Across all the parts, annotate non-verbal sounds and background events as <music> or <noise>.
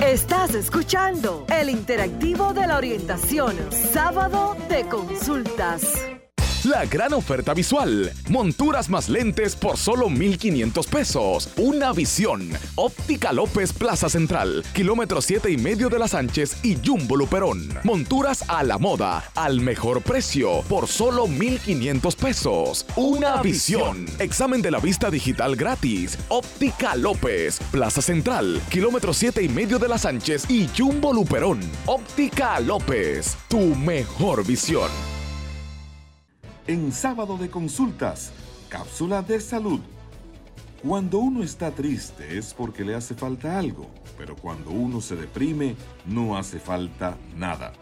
Estás escuchando el interactivo de la orientación, sábado de consultas. La gran oferta visual. Monturas más lentes por solo 1,500 pesos. Una visión. Óptica López Plaza Central. Kilómetro 7 y medio de las Sánchez y Jumbo Luperón. Monturas a la moda. Al mejor precio. Por solo 1,500 pesos. Una visión. Examen de la vista digital gratis. Óptica López. Plaza Central. Kilómetro 7 y medio de las Sánchez y Jumbo Luperón. Óptica López. Tu mejor visión en sábado de consultas, cápsula de salud. Cuando uno está triste es porque le hace falta algo, pero cuando uno se deprime no hace falta nada.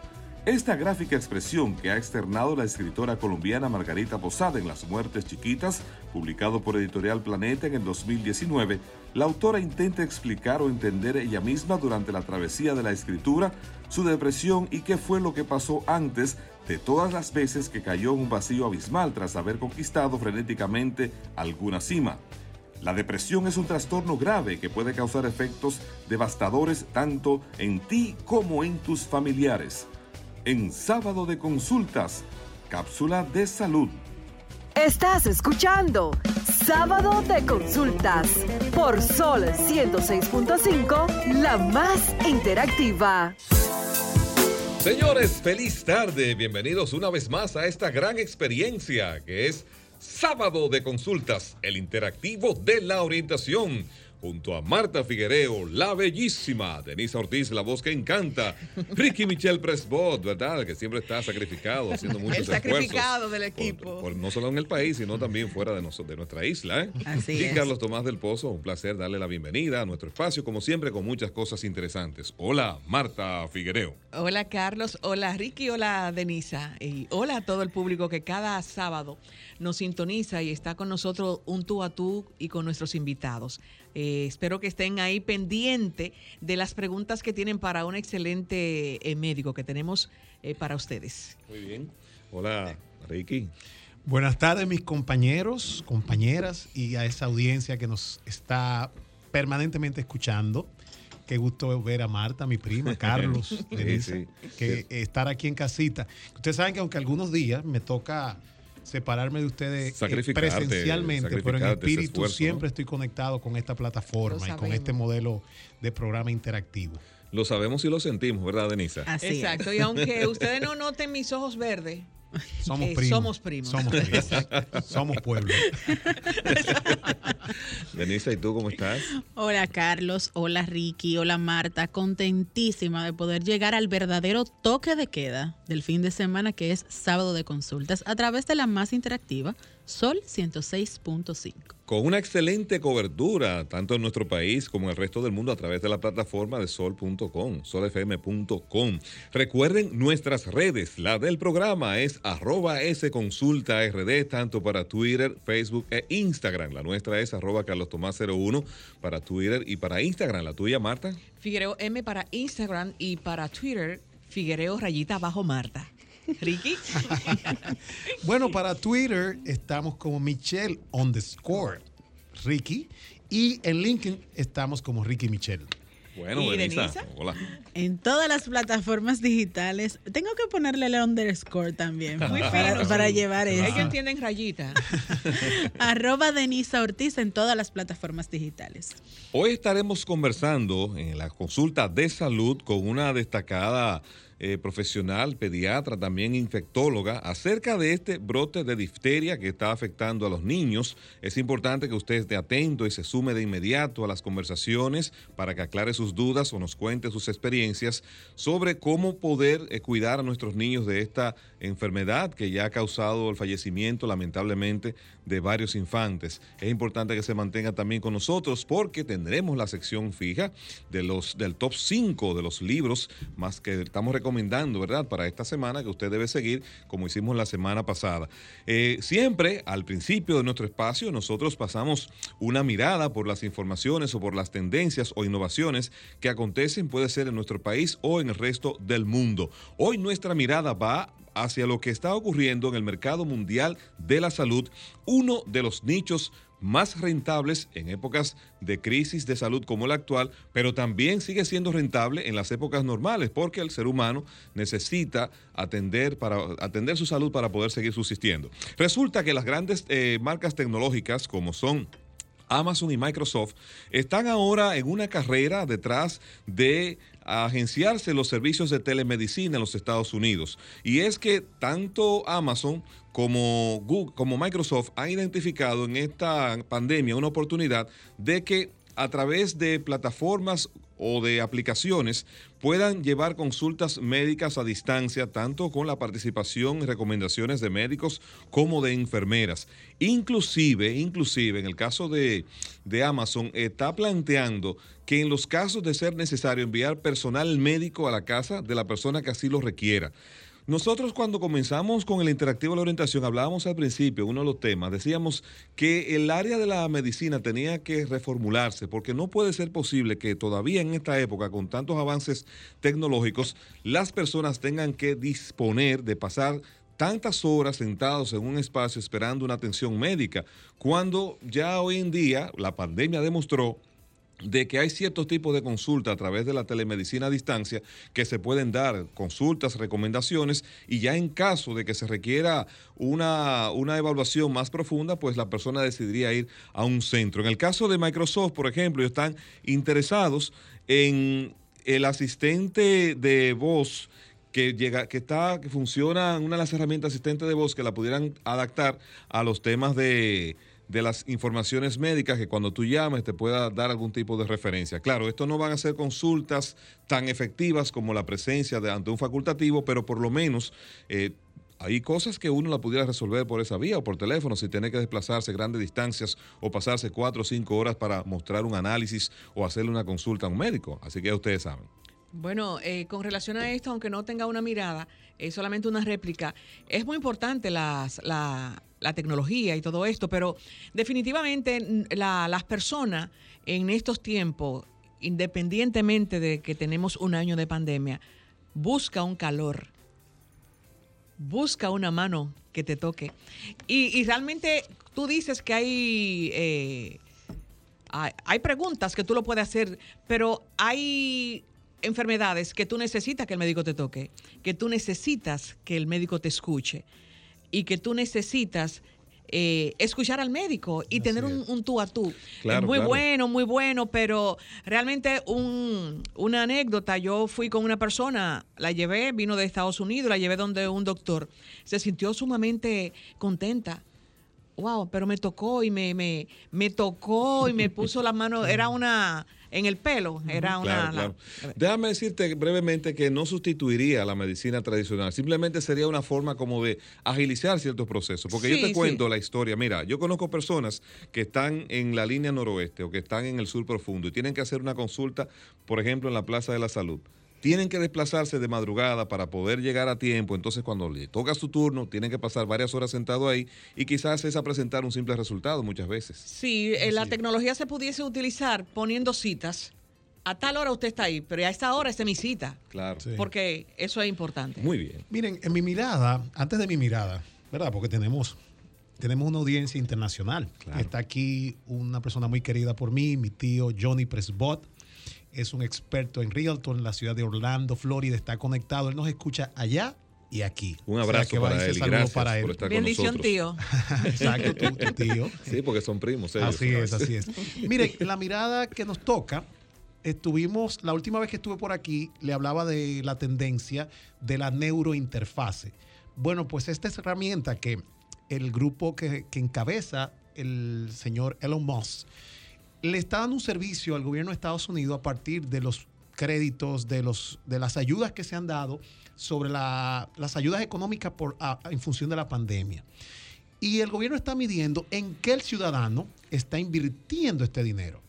Esta gráfica expresión que ha externado la escritora colombiana Margarita Posada en Las Muertes Chiquitas, publicado por Editorial Planeta en el 2019, la autora intenta explicar o entender ella misma durante la travesía de la escritura su depresión y qué fue lo que pasó antes de todas las veces que cayó en un vacío abismal tras haber conquistado frenéticamente alguna cima. La depresión es un trastorno grave que puede causar efectos devastadores tanto en ti como en tus familiares. En sábado de consultas, cápsula de salud. Estás escuchando Sábado de Consultas por Sol 106.5, la más interactiva. Señores, feliz tarde. Bienvenidos una vez más a esta gran experiencia que es Sábado de Consultas, el interactivo de la orientación junto a Marta Figuereo, la bellísima, Denise Ortiz, la voz que encanta, Ricky Michel Presbot, ¿verdad? Que siempre está sacrificado, haciendo muchos el sacrificado del equipo. no solo en el país, sino también fuera de, de nuestra isla. ¿eh? Así y Carlos Tomás del Pozo, un placer darle la bienvenida a nuestro espacio, como siempre, con muchas cosas interesantes. Hola, Marta Figuereo. Hola, Carlos. Hola, Ricky. Hola, Denisa. Y hola a todo el público que cada sábado nos sintoniza y está con nosotros un tú a tú y con nuestros invitados. Eh, espero que estén ahí pendiente de las preguntas que tienen para un excelente eh, médico que tenemos eh, para ustedes. Muy bien. Hola, Ricky. Buenas tardes, mis compañeros, compañeras y a esa audiencia que nos está permanentemente escuchando. Qué gusto ver a Marta, mi prima, <laughs> Carlos, que estar aquí en casita. Ustedes saben que aunque algunos días me toca separarme de ustedes eh, presencialmente, pero en espíritu siempre estoy conectado con esta plataforma y con este modelo de programa interactivo. Lo sabemos y lo sentimos, ¿verdad, Denisa? Así Exacto, y aunque <laughs> ustedes no noten mis ojos verdes, somos, primos. somos primos. Somos primos. <laughs> somos pueblo. <laughs> <laughs> Denisa, ¿y tú cómo estás? Hola Carlos, hola Ricky, hola Marta. Contentísima de poder llegar al verdadero toque de queda del fin de semana que es sábado de consultas a través de la más interactiva Sol 106.5. Con una excelente cobertura, tanto en nuestro país como en el resto del mundo, a través de la plataforma de sol.com, solfm.com. Recuerden nuestras redes. La del programa es arroba sconsultard, tanto para Twitter, Facebook e Instagram. La nuestra es arroba carlostomás01 para Twitter y para Instagram. ¿La tuya, Marta? Figuereo M para Instagram y para Twitter, Figuereo rayita bajo Marta. Ricky. <laughs> bueno, para Twitter estamos como Michelle on the score, Ricky. Y en LinkedIn estamos como Ricky Michelle. Bueno, hola. En todas las plataformas digitales. Tengo que ponerle el underscore también. para, llevar eso. Ellos entienden rayita. <laughs> Arroba Denisa Ortiz en todas las plataformas digitales. Hoy estaremos conversando en la consulta de salud con una destacada eh, profesional, pediatra, también infectóloga, acerca de este brote de difteria que está afectando a los niños. Es importante que usted esté atento y se sume de inmediato a las conversaciones para que aclare sus dudas o nos cuente sus experiencias sobre cómo poder eh, cuidar a nuestros niños de esta enfermedad que ya ha causado el fallecimiento lamentablemente de varios infantes. Es importante que se mantenga también con nosotros porque tendremos la sección fija de los, del top 5 de los libros más que estamos recomendando ¿verdad? Para esta semana que usted debe seguir, como hicimos la semana pasada. Eh, siempre, al principio de nuestro espacio, nosotros pasamos una mirada por las informaciones o por las tendencias o innovaciones que acontecen, puede ser en nuestro país o en el resto del mundo. Hoy nuestra mirada va hacia lo que está ocurriendo en el mercado mundial de la salud, uno de los nichos más rentables en épocas de crisis de salud como la actual, pero también sigue siendo rentable en las épocas normales, porque el ser humano necesita atender, para, atender su salud para poder seguir subsistiendo. Resulta que las grandes eh, marcas tecnológicas como son Amazon y Microsoft están ahora en una carrera detrás de agenciarse los servicios de telemedicina en los Estados Unidos. Y es que tanto Amazon como, Google, como Microsoft han identificado en esta pandemia una oportunidad de que a través de plataformas o de aplicaciones puedan llevar consultas médicas a distancia, tanto con la participación y recomendaciones de médicos como de enfermeras. Inclusive, inclusive, en el caso de, de Amazon, está planteando que en los casos de ser necesario enviar personal médico a la casa de la persona que así lo requiera. Nosotros cuando comenzamos con el interactivo de la orientación, hablábamos al principio, uno de los temas, decíamos que el área de la medicina tenía que reformularse, porque no puede ser posible que todavía en esta época, con tantos avances tecnológicos, las personas tengan que disponer de pasar tantas horas sentados en un espacio esperando una atención médica, cuando ya hoy en día la pandemia demostró de que hay ciertos tipos de consulta a través de la telemedicina a distancia que se pueden dar consultas, recomendaciones y ya en caso de que se requiera una, una, evaluación más profunda, pues la persona decidiría ir a un centro. En el caso de Microsoft, por ejemplo, están interesados en el asistente de voz que llega, que está, que funciona, una de las herramientas asistentes de voz que la pudieran adaptar a los temas de de las informaciones médicas que cuando tú llames te pueda dar algún tipo de referencia. Claro, esto no van a ser consultas tan efectivas como la presencia de ante un facultativo, pero por lo menos eh, hay cosas que uno la pudiera resolver por esa vía o por teléfono, si tiene que desplazarse grandes distancias o pasarse cuatro o cinco horas para mostrar un análisis o hacerle una consulta a un médico. Así que ustedes saben. Bueno, eh, con relación a esto, aunque no tenga una mirada, es solamente una réplica, es muy importante la, la tecnología y todo esto, pero definitivamente las personas en estos tiempos, independientemente de que tenemos un año de pandemia, busca un calor, busca una mano que te toque. Y, realmente tú dices que hay, eh, hay preguntas que tú lo puedes hacer, pero hay enfermedades que tú necesitas que el médico te toque, que tú necesitas que el médico te escuche y que tú necesitas eh, escuchar al médico y tener un, tú a tú. muy bueno, muy bueno, pero realmente una anécdota, yo fui con una persona, la llevé, vino de Estados Unidos, la llevé donde un doctor, se sintió sumamente contenta. Wow, pero me tocó y me, me, me tocó y me puso la mano, era una en el pelo. Era una. Déjame decirte brevemente que no sustituiría la medicina tradicional. Simplemente sería una forma como de agilizar ciertos procesos. Porque yo te cuento la historia. Mira, yo conozco personas que están en la línea noroeste o que están en el sur profundo y tienen que hacer una consulta, por ejemplo, en la Plaza de la Salud tienen que desplazarse de madrugada para poder llegar a tiempo. Entonces, cuando le toca su turno, tienen que pasar varias horas sentado ahí y quizás es a presentar un simple resultado muchas veces. Sí, eh, la tecnología se pudiese utilizar poniendo citas. A tal hora usted está ahí, pero a esta hora es mi cita. Claro. Porque eso es importante. Muy bien. Miren, en mi mirada, antes de mi mirada, ¿verdad? Porque tenemos tenemos una audiencia internacional. Está aquí una persona muy querida por mí, mi tío Johnny Presbot, es un experto en Realtor en la ciudad de Orlando, Florida, está conectado, él nos escucha allá y aquí. Un abrazo para él. Gracias para él. Bendición, tío. <laughs> Exacto, tu, tío. <laughs> Sí, porque son primos. así es, así es. Mire, la mirada que nos toca, estuvimos, la última vez que estuve por aquí, le hablaba de la tendencia de la neurointerfase. Bueno, pues esta es herramienta que el grupo que, que encabeza el señor Elon Musk le está dando un servicio al gobierno de Estados Unidos a partir de los créditos, de, los, de las ayudas que se han dado sobre las ayudas económicas en función de la pandemia. Y el gobierno está midiendo en qué el ciudadano está invirtiendo este dinero.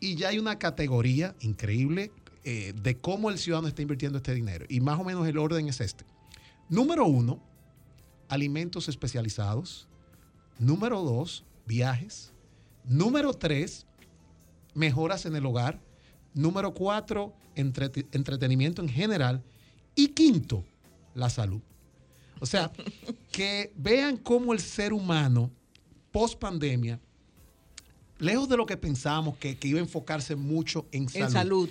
Y ya hay una categoría increíble eh, de cómo el ciudadano está invirtiendo este dinero. Y más o menos el orden es este. Número uno, alimentos especializados. Número dos, viajes. Número tres, mejoras en el hogar. Número cuatro, entretenimiento en general. Y quinto, la salud. O sea, <laughs> que vean cómo el ser humano, post pandemia, lejos de lo que pensábamos, que, iba a enfocarse mucho en salud, en salud,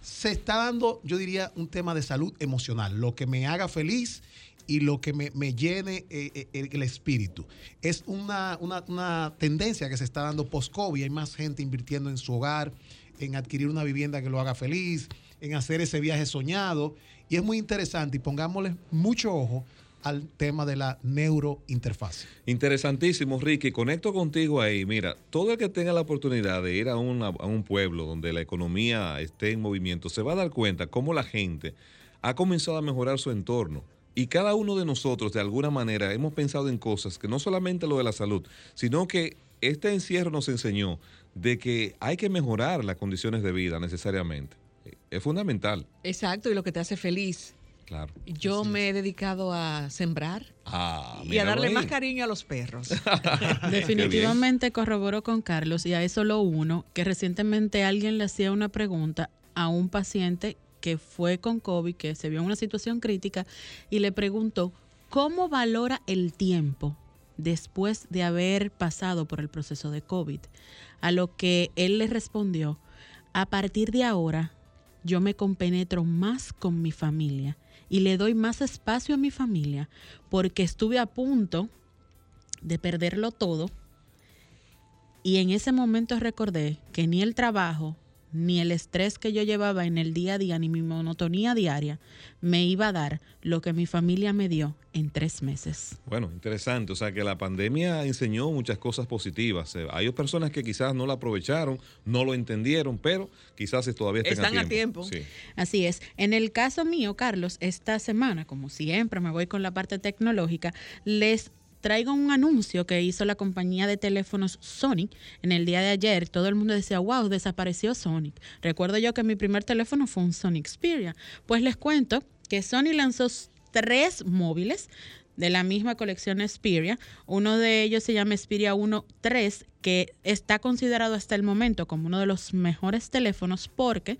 se está dando, yo diría, un tema de salud emocional, lo que me haga feliz y lo que me, llene eh, eh, el, espíritu. Es una, una, tendencia que se está dando post-COVID. Hay más gente invirtiendo en su hogar, en adquirir una vivienda que lo haga feliz, en hacer ese viaje soñado. Y es muy interesante y pongámosle mucho ojo al tema de la neurointerfaz. Interesantísimo, Ricky. Conecto contigo ahí. Mira, todo el que tenga la oportunidad de ir a, a un pueblo donde la economía esté en movimiento, se va a dar cuenta cómo la gente ha comenzado a mejorar su entorno. Y cada uno de nosotros, de alguna manera, hemos pensado en cosas que no solamente lo de la salud, sino que este encierro nos enseñó de que hay que mejorar las condiciones de vida necesariamente. Es fundamental. Exacto, y lo que te hace feliz. Claro. Yo me he dedicado a sembrar ah, y a darle más cariño a los perros. <laughs> <laughs> Definitivamente corroboró con Carlos y a eso lo uno, que recientemente alguien le hacía una pregunta a un paciente que fue con COVID, que se vio en una situación crítica, y le preguntó, ¿cómo valora el tiempo después de haber pasado por el proceso de COVID? A lo que él le respondió, a partir de ahora yo me compenetro más con mi familia y le doy más espacio a mi familia porque estuve a punto de perderlo todo y en ese momento recordé que ni el trabajo, ni el estrés que yo llevaba en el día a día, ni mi monotonía diaria, me iba a dar lo que mi familia me dio en tres meses. Bueno, interesante. O sea que la pandemia enseñó muchas cosas positivas. Eh, hay personas que quizás no la aprovecharon, no lo entendieron, pero quizás todavía están a tiempo. Así es. En el caso mío, Carlos, esta semana, como siempre me voy con la parte tecnológica, les traigo un anuncio que hizo la compañía de teléfonos Sony en el día de ayer. Todo el mundo decía, wow, desapareció Sonic. Recuerdo yo que mi primer teléfono fue un Sony Xperia. Pues les cuento que Sony lanzó tres móviles de la misma colección Xperia. Uno de ellos se llama Xperia 1.3, que está considerado hasta el momento como uno de los mejores teléfonos porque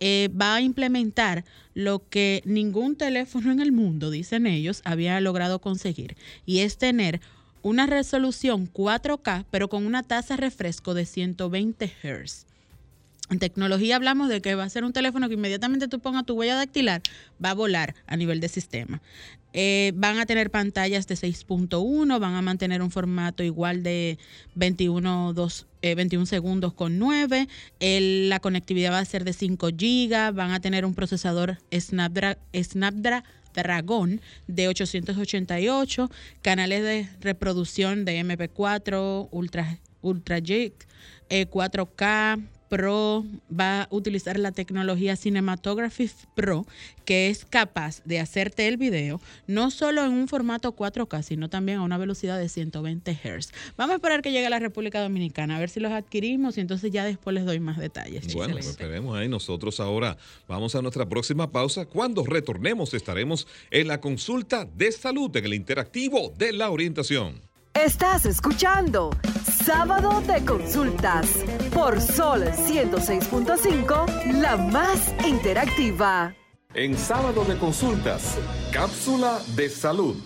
eh, va a implementar lo que ningún teléfono en el mundo, dicen ellos, había logrado conseguir, y es tener una resolución 4K, pero con una tasa refresco de 120 Hz. En tecnología hablamos de que va a ser un teléfono que inmediatamente tú pongas tu huella dactilar, va a volar a nivel de sistema. Eh, van a tener pantallas de 6.1, van a mantener un formato igual de 21, 21 eh, segundos con 9. la conectividad va a ser de 5 GB, van a tener un procesador Snapdragon, Snapdragon de 888, canales de reproducción de MP4, Ultra, Ultra 4K, eh, Pro va a utilizar la tecnología Cinematography Pro, que es capaz de hacerte el video no solo en un formato 4K, sino también a una velocidad de 120 Hz. Vamos a esperar que llegue a la República Dominicana, a ver si los adquirimos y entonces ya después les doy más detalles. Bueno, pues esperemos ahí. Nosotros ahora vamos a nuestra próxima pausa. Cuando retornemos estaremos en la consulta de salud en el interactivo de la orientación. Estás escuchando Sábado de Consultas por Sol 106.5, la más interactiva. En Sábado de Consultas, cápsula de salud.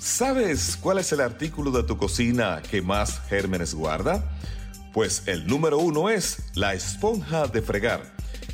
¿Sabes cuál es el artículo de tu cocina que más gérmenes guarda? Pues el número uno es la esponja de fregar.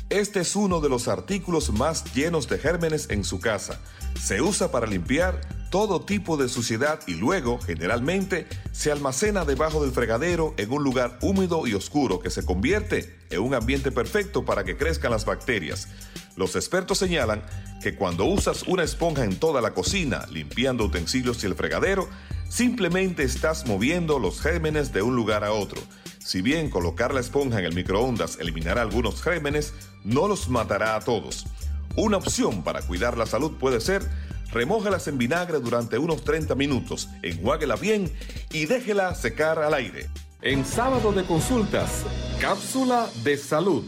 Este es uno de los artículos más llenos de gérmenes en su casa. Se usa para limpiar todo tipo de suciedad y luego, generalmente, se almacena debajo del fregadero en un lugar húmedo y oscuro que se convierte en un ambiente perfecto para que crezcan las bacterias. Los expertos señalan que cuando usas una esponja en toda la cocina, limpiando utensilios y el fregadero, simplemente estás moviendo los gérmenes de un lugar a otro. Si bien colocar la esponja en el microondas eliminará algunos gérmenes, no los matará a todos. Una opción para cuidar la salud puede ser remójalas en vinagre durante unos 30 minutos, enjuáguela bien y déjela secar al aire. En sábado de consultas, cápsula de salud.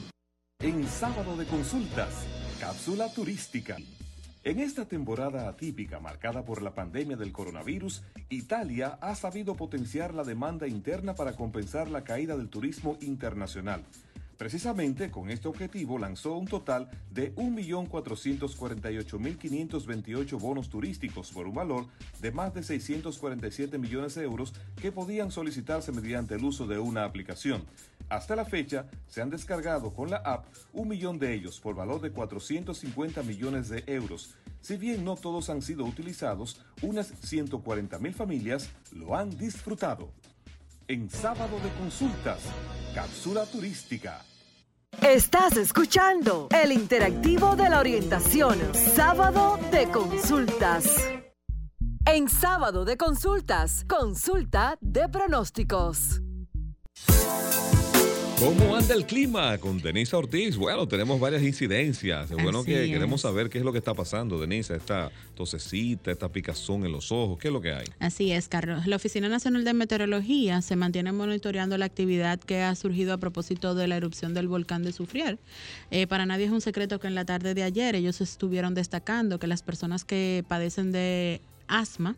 En sábado de consultas, cápsula turística. En esta temporada atípica marcada por la pandemia del coronavirus, Italia ha sabido potenciar la demanda interna para compensar la caída del turismo internacional. Precisamente con este objetivo lanzó un total de 1.448.528 bonos turísticos por un valor de más de 647 millones de euros que podían solicitarse mediante el uso de una aplicación. Hasta la fecha se han descargado con la app un millón de ellos por valor de 450 millones de euros. Si bien no todos han sido utilizados, unas 140.000 familias lo han disfrutado. En sábado de consultas, cápsula turística. Estás escuchando el interactivo de la orientación, sábado de consultas. En sábado de consultas, consulta de pronósticos. ¿Cómo anda el clima con Denisa Ortiz? Bueno, tenemos varias incidencias. Es bueno que queremos saber qué es lo que está pasando, Denisa. Esta tosecita, esta picazón en los ojos, ¿qué es lo que hay? Así es, Carlos. La Oficina Nacional de Meteorología se mantiene monitoreando la actividad que ha surgido a propósito de la erupción del volcán de Sufrier. Eh, para nadie es un secreto que en la tarde de ayer ellos estuvieron destacando que las personas que padecen de asma,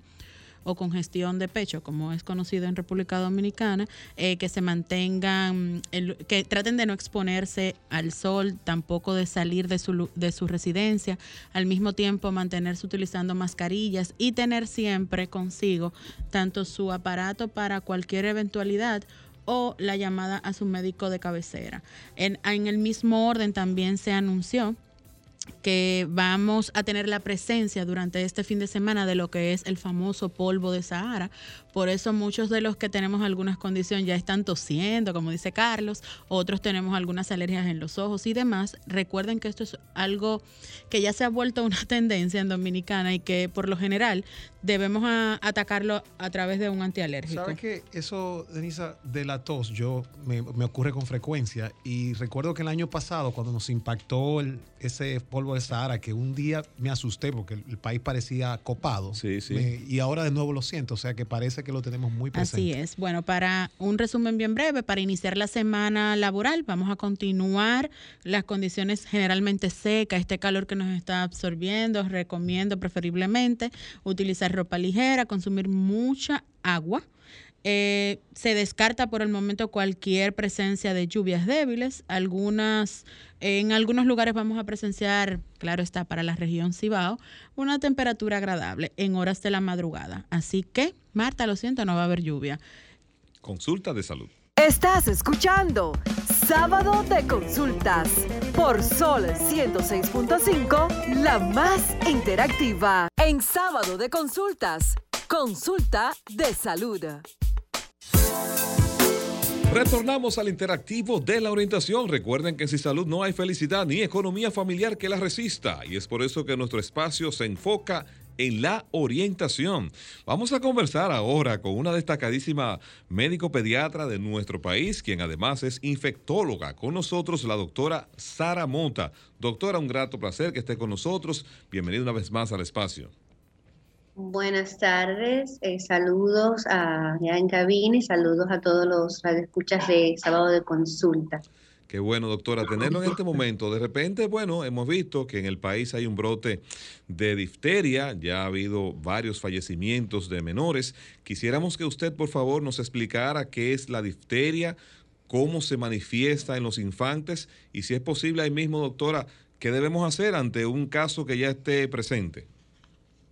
o congestión de pecho, como es conocido en República Dominicana, eh, que se mantengan, que traten de no exponerse al sol, tampoco de salir de su, de su residencia, al mismo tiempo mantenerse utilizando mascarillas y tener siempre consigo tanto su aparato para cualquier eventualidad o la llamada a su médico de cabecera. En, en el mismo orden también se anunció que vamos a tener la presencia durante este fin de semana de lo que es el famoso polvo de Sahara. Por eso muchos de los que tenemos algunas condiciones ya están tosiendo, como dice Carlos, otros tenemos algunas alergias en los ojos y demás. Recuerden que esto es algo que ya se ha vuelto una <laughs> tendencia en Dominicana y que por lo general debemos atacarlo a través de un antialérgico. ¿Sabes que eso, Denisa, de la tos, yo me, ocurre con frecuencia y recuerdo que el año pasado cuando nos impactó ese polvo de Sahara, que un día me asusté porque el, país parecía copado. Sí, sí. y ahora de nuevo lo siento, o sea que parece que lo tenemos muy presente. Así es. Bueno, para un resumen bien breve, para iniciar la semana laboral, vamos a continuar las condiciones generalmente secas, este calor que nos está absorbiendo, recomiendo preferiblemente utilizar ropa ligera, consumir mucha agua. Eh, se descarta por el momento cualquier presencia de lluvias débiles. Algunas, en algunos lugares vamos a presenciar, claro está, para la región Cibao, una temperatura agradable en horas de la madrugada. Así que, Marta, lo siento, no va a haber lluvia. Consulta de salud. Estás escuchando Sábado de Consultas por Sol 106.5, la más interactiva. En Sábado de Consultas, consulta de salud. Retornamos al interactivo de la orientación. Recuerden que sin salud no hay felicidad ni economía familiar que la resista. Y es por eso que nuestro espacio se enfoca en la orientación. Vamos a conversar ahora con una destacadísima médico pediatra de nuestro país, quien además es infectóloga. Con nosotros la doctora Sara Mota. Doctora, un grato placer que esté con nosotros. Bienvenida una vez más al espacio. Buenas tardes, eh, saludos a ya en cabina y saludos a todos los radioescuchas de sábado de consulta. Qué bueno, doctora, tenerlo en este momento. De repente, bueno, hemos visto que en el país hay un brote de difteria, ya ha habido varios fallecimientos de menores. Quisiéramos que usted, por favor, nos explicara qué es la difteria, cómo se manifiesta en los infantes y si es posible ahí mismo, doctora, qué debemos hacer ante un caso que ya esté presente.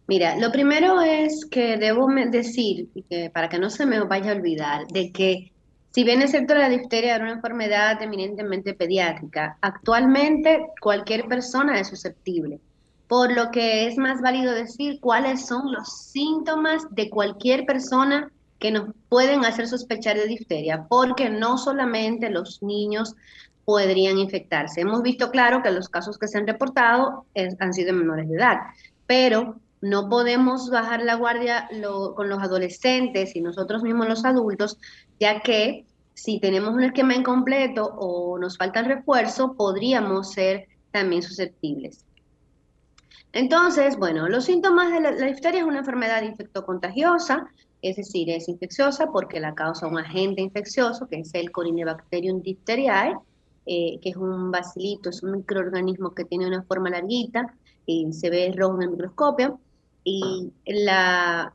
Mira, lo primero es que debo decir, para que no se me vaya a olvidar, de que si bien es cierto la difteria es una enfermedad eminentemente pediátrica, actualmente cualquier persona es susceptible, por lo que es más válido decir cuáles son los síntomas de cualquier persona que nos pueden hacer sospechar de difteria, porque no solamente los niños podrían infectarse. Hemos visto claro que los casos que se han reportado han sido menores de edad, pero no podemos bajar la guardia con los adolescentes y nosotros mismos los adultos, ya que si tenemos un esquema incompleto o nos falta el refuerzo, podríamos ser también susceptibles. Entonces, bueno, los síntomas de la, la difteria es una enfermedad infectocontagiosa, es decir, es infecciosa porque la causa un agente infeccioso, que es el Corynebacterium diphtheriae, eh, que es un bacilito, es un microorganismo que tiene una forma larguita y se ve rojo en el microscopio. Y la,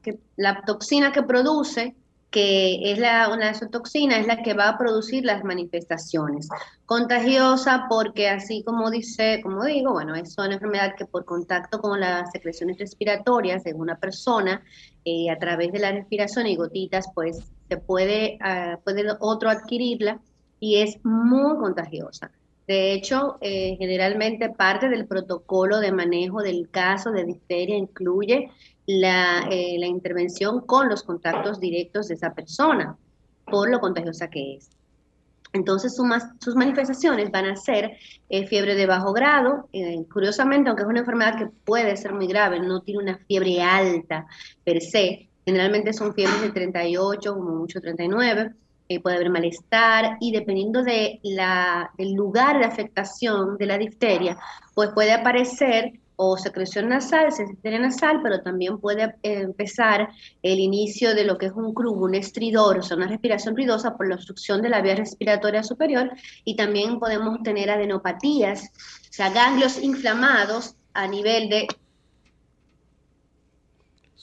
toxina que produce que es la, una es la que va a producir las manifestaciones. Contagiosa porque así como dice, como digo, bueno, es una enfermedad que por contacto con las secreciones respiratorias de una persona, eh, a través de la respiración y gotitas, pues se puede, uh, puede otro adquirirla y es muy contagiosa. De hecho, eh, generalmente parte del protocolo de manejo del caso de difteria incluye eh, la, intervención con los contactos directos de esa persona, por lo contagiosa que es. Entonces sus manifestaciones van a ser eh, fiebre de bajo grado, curiosamente, aunque es una enfermedad que puede ser muy grave, no tiene una fiebre alta per se, generalmente son fiebres de 38, como mucho 39, puede haber malestar y dependiendo de la, del lugar de afectación de la difteria, pues puede aparecer o secreción nasal, secreción nasal, pero también puede eh, empezar el inicio de lo que es un crubo, un estridor, o sea, una respiración ruidosa por la obstrucción de la vía respiratoria superior y también podemos tener adenopatías, o sea, ganglios inflamados a nivel de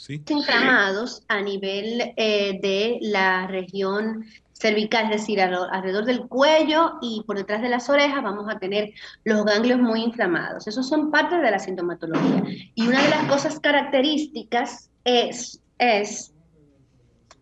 ¿Sí? inflamados a nivel eh, de la región cervical, es decir, alrededor del cuello y por detrás de las orejas vamos a tener los ganglios muy inflamados. Esos son parte de la sintomatología. Y una de las cosas características es, es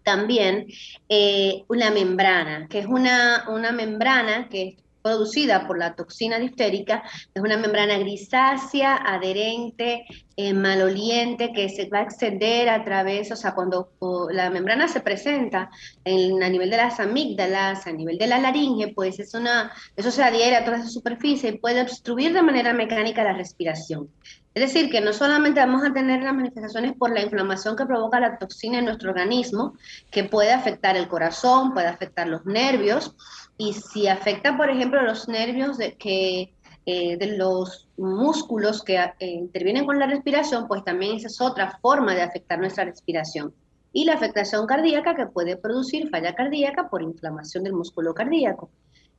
también eh, una membrana, que es una, una membrana que producida por la toxina diftérica, es una membrana grisácea, adherente, eh, maloliente, que se va a extender a través, o sea, cuando la membrana se presenta en, a nivel de las amígdalas, a nivel de la laringe, pues es una, eso se adhiere a toda esa superficie y puede obstruir de manera mecánica la respiración. Es decir, que no solamente vamos a tener las manifestaciones por la inflamación que provoca la toxina en nuestro organismo, que puede afectar el corazón, puede afectar los nervios, y si afecta, por ejemplo, los nervios de, que, eh, de los músculos que eh, intervienen con la respiración, pues también esa es otra forma de afectar nuestra respiración. Y la afectación cardíaca que puede producir falla cardíaca por inflamación del músculo cardíaco.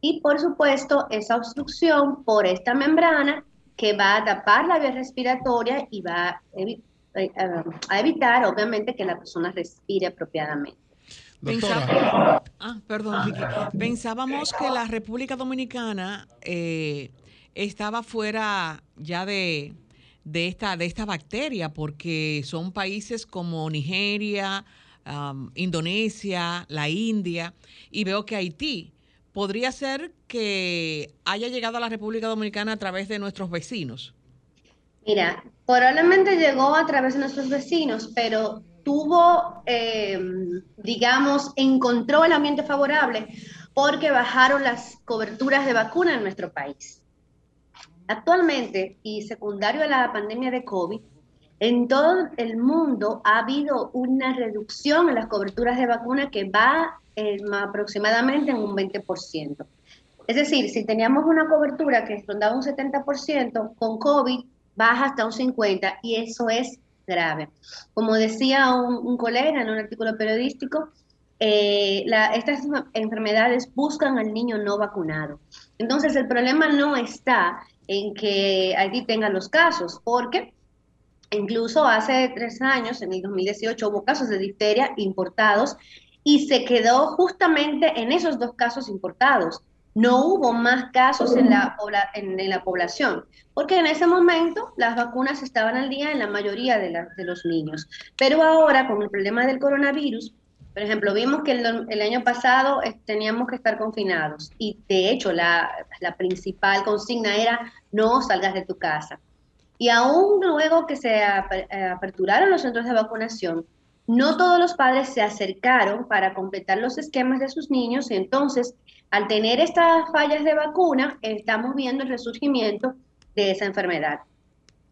Y por supuesto, esa obstrucción por esta membrana que va a tapar la vía respiratoria y va a, eh, a evitar, obviamente, que la persona respire apropiadamente. Ah, perdón, Pensábamos que la República Dominicana eh, estaba fuera ya de, esta, de esta bacteria, porque son países como Nigeria, Indonesia, la India, y veo que Haití. ¿Podría ser que haya llegado a la República Dominicana a través de nuestros vecinos? Mira, probablemente llegó a través de nuestros vecinos, pero tuvo, em, digamos, encontró el ambiente favorable porque bajaron las coberturas de vacuna en nuestro país. Actualmente, y secundario a la pandemia de COVID, en todo el mundo ha habido una reducción en las coberturas de vacuna que va aproximadamente en un 20%. Es decir, si teníamos una cobertura que rondaba un 70%, con COVID baja hasta un 50% y eso es grave. Como decía un, colega en un artículo periodístico, eh, estas enfermedades buscan al niño no vacunado. Entonces el problema no está en que allí tengan los casos, porque incluso hace tres años, en el 2018, hubo casos de difteria importados y se quedó justamente en esos dos casos importados no hubo más casos en la, población, porque en ese momento las vacunas estaban al día en la mayoría de, de los niños. Pero ahora, con el problema del coronavirus, por ejemplo, vimos que el, año pasado eh, teníamos que estar confinados y de hecho la, la, principal consigna era no salgas de tu casa. Y aún luego que se eh, aperturaron los centros de vacunación, no todos los padres se acercaron para completar los esquemas de sus niños y entonces al tener estas fallas de vacuna, estamos viendo el resurgimiento de esa enfermedad.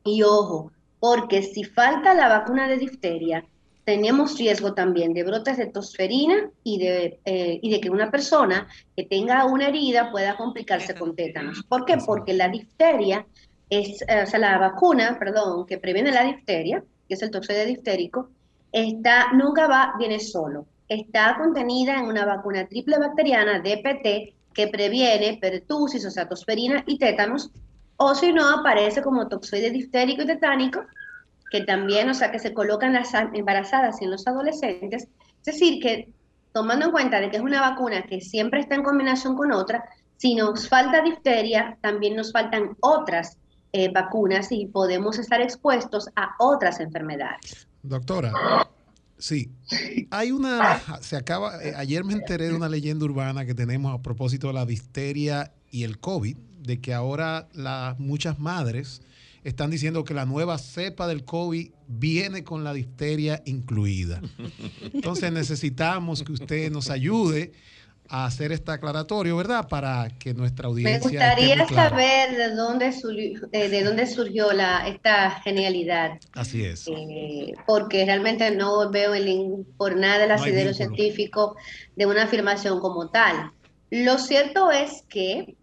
Y ojo, porque si falta la vacuna de difteria, tenemos riesgo también de brotes de tosferina y de, eh, y de que una persona que tenga una herida pueda complicarse con tétanos. ¿Por qué? Porque la difteria es, eh, o sea, la vacuna, perdón, que previene la difteria, que es el toxoide diftérico, está, nunca va, viene solo está contenida en una vacuna triple bacteriana DPT que previene pertusis, o sea, tosferina y tétanos, o si no, aparece como toxoide diftérico y tetánico, que también, o sea, que se colocan las embarazadas y en los adolescentes. Es decir, que tomando en cuenta de que es una vacuna que siempre está en combinación con otra, si nos falta difteria, también nos faltan otras eh, vacunas y podemos estar expuestos a otras enfermedades. Doctora, sí, hay una, se acaba, eh, ayer me enteré de una leyenda urbana que tenemos a propósito de la difteria y el COVID, de que ahora las muchas madres están diciendo que la nueva cepa del COVID viene con la difteria incluida. Entonces necesitamos que usted nos ayude a hacer este aclaratorio, ¿verdad? Para que nuestra audiencia. Me gustaría saber de dónde, surgió, de dónde surgió la, esta genialidad. Así es. Eh, porque realmente no veo el, por nada el asidero científico de una afirmación como tal. Lo cierto es que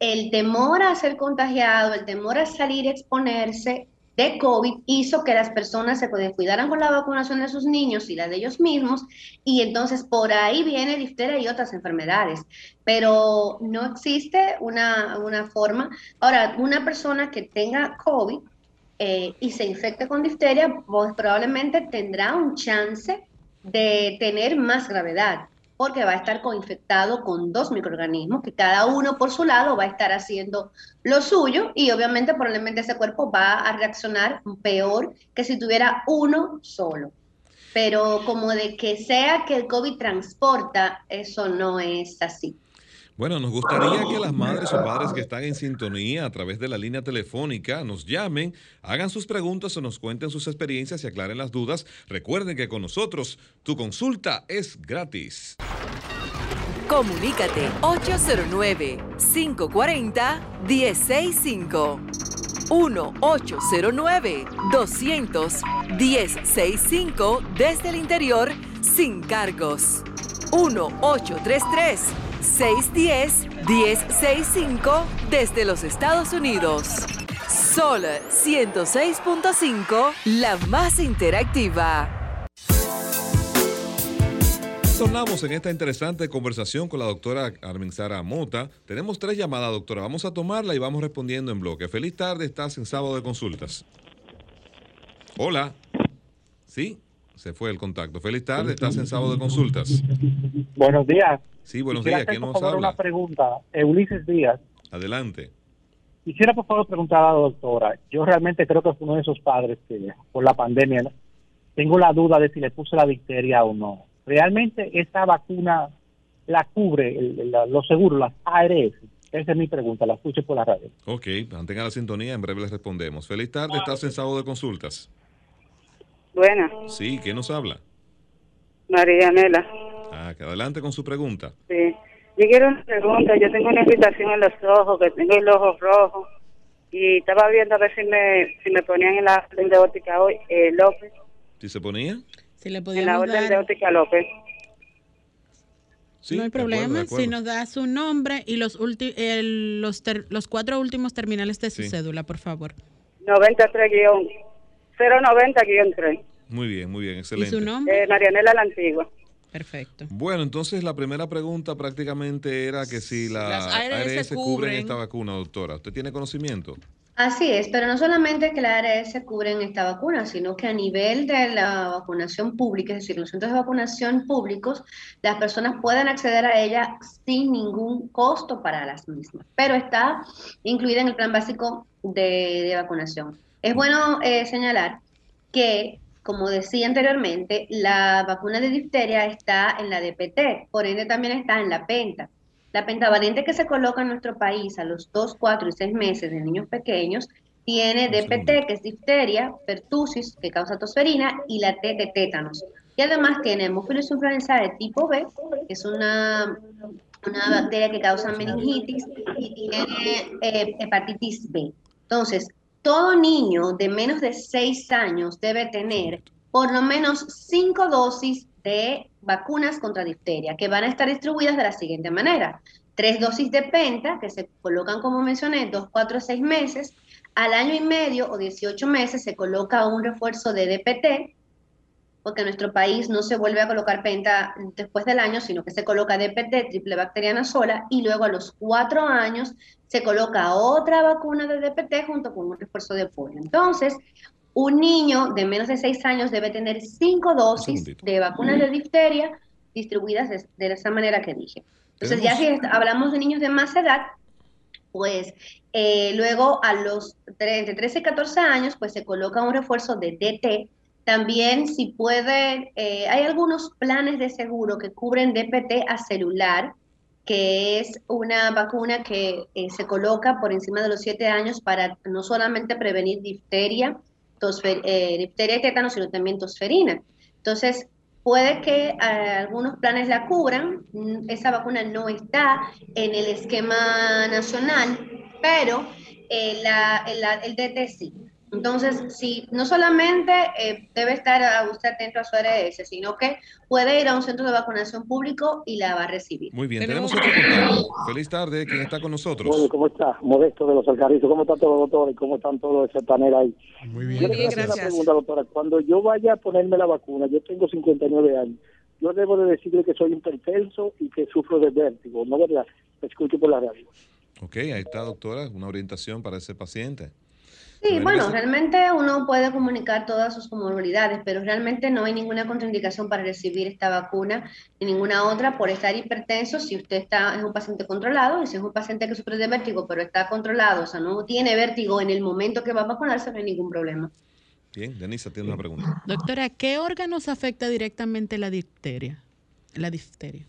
el temor a ser contagiado, el temor a salir y exponerse de COVID hizo que las personas se cuidaran con la vacunación de sus niños y la de ellos mismos, y entonces por ahí viene difteria y otras enfermedades. Pero no existe una, forma. Ahora, una persona que tenga COVID eh, y se infecte con difteria, pues probablemente tendrá un chance de tener más gravedad porque va a estar coinfectado con dos microorganismos que cada uno por su lado va a estar haciendo lo suyo y obviamente probablemente ese cuerpo va a reaccionar peor que si tuviera uno solo. Pero como de que sea que el COVID transporta, eso no es así. Bueno, nos gustaría que las madres o padres que están en sintonía a través de la línea telefónica nos llamen, hagan sus preguntas o nos cuenten sus experiencias y aclaren las dudas. Recuerden que con nosotros tu consulta es gratis. Comunícate 809-540-1065. 1-809-200-1065 desde el interior sin cargos. 1-833. 610-1065 desde los Estados Unidos. Sol 106.5, la más interactiva. Tornamos en esta interesante conversación con la doctora Armin Sara Mota. Tenemos tres llamadas, doctora. Vamos a tomarla y vamos respondiendo en bloque. Feliz tarde, estás en sábado de consultas. Hola. ¿Sí? Se fue el contacto. Feliz tarde, estás en sábado de consultas. Buenos días. Sí, buenos días. ¿Quién nos por favor, una pregunta. Ulises Díaz. Adelante. Quisiera, por favor, preguntar a la doctora. Yo realmente creo que fue uno de esos padres que, por la pandemia, tengo la duda de si le puse la difteria o no. ¿Realmente esta vacuna la cubre los seguros, las ARS? Esa es mi pregunta, la escuché por la radio. Ok, mantenga la sintonía, en breve les respondemos. Feliz tarde, estás en sábado de consultas. Buena. Sí, ¿quién nos habla? María Nela. Ah, que adelante con su pregunta. Sí. Yo quiero una pregunta. Yo tengo una irritación en los ojos, que tengo el ojo rojo. Y estaba viendo a ver si me, si me ponían en la orden de óptica hoy, eh, López. ¿Si se ponía? Si le en la orden de óptica López. Sí, no hay problema. Si nos da su nombre y los, los, los cuatro últimos terminales de su cédula, por favor. 93-090-3. Muy bien, muy bien, excelente. ¿Y su nombre? Eh, Marianela la Antigua. Perfecto. Bueno, entonces la primera pregunta prácticamente era que si la ARS, cubren esta vacuna, doctora. ¿Usted tiene conocimiento? Así es, pero no solamente que la ARS cubren esta vacuna, sino que a nivel de la vacunación pública, es decir, los centros de vacunación públicos, las personas pueden acceder a ella sin ningún costo para las mismas, pero está incluida en el plan básico de, vacunación. Es bueno eh, señalar que como decía anteriormente, la vacuna de difteria está en la DPT, por ende también está en la penta. La pentavalente que se coloca en nuestro país a los 2, 4 y 6 meses de niños pequeños tiene DPT, que es difteria, pertusis, que causa tosferina, y la T de tétanos. Y además tiene hemófilos influenza de tipo B, que es una, una bacteria que causa meningitis, y tiene eh, hepatitis B. Entonces, todo niño de menos de 6 años debe tener por lo menos 5 dosis de vacunas contra difteria, que van a estar distribuidas de la siguiente manera. Tres dosis de penta, que se colocan, como mencioné, 2, 4, 6 meses. Al año y medio o 18 meses se coloca un refuerzo de DPT. porque en nuestro país no se vuelve a colocar penta después del año, sino que se coloca DPT, triple bacteriana sola, y luego a los cuatro años se coloca otra vacuna de DPT junto con un refuerzo de polio. Entonces, un niño de menos de seis años debe tener cinco dosis de vacunas de difteria distribuidas de, esa manera que dije. Entonces, ya si hablamos de niños de más edad, pues eh, luego a los entre 13 y 14 años, pues se coloca un refuerzo de DT. También si puede, eh, hay algunos planes de seguro que cubren DPT a celular, que es una vacuna que eh, se coloca por encima de los 7 años para no solamente prevenir difteria, difteria y tétano, sino también tosferina. Entonces, puede que algunos planes la cubran, mm, esa vacuna no está en el esquema nacional, pero eh, el DT sí. Entonces, sí, no solamente eh, debe estar usted atento a su ARS, sino que puede ir a un centro de vacunación público y la va a recibir. Muy bien, tenemos otro contacto. Feliz tarde, ¿quién está con nosotros? Bueno, ¿cómo está? Modesto de los Alcarrizos. ¿Cómo están todos los doctores? ¿Cómo están todos esa manera ahí? Muy bien, yo gracias. Una pregunta, doctora. Cuando yo vaya a ponerme la vacuna, yo tengo 59 años, yo debo de decirle que soy hipertenso y que sufro de vértigo, ¿no verdad? escucho por la radio. Ok, ahí está, doctora, una orientación para ese paciente. Sí, bueno, realmente uno puede comunicar todas sus comorbilidades, pero realmente no hay ninguna contraindicación para recibir esta vacuna ni ninguna otra por estar hipertenso si usted está, es un paciente controlado y si es un paciente que sufre de vértigo pero está controlado, o sea, no tiene vértigo en el momento que va a vacunarse, no hay ningún problema. Bien, Denisa tiene una pregunta. Doctora, ¿qué órganos afecta directamente la difteria? La difteria.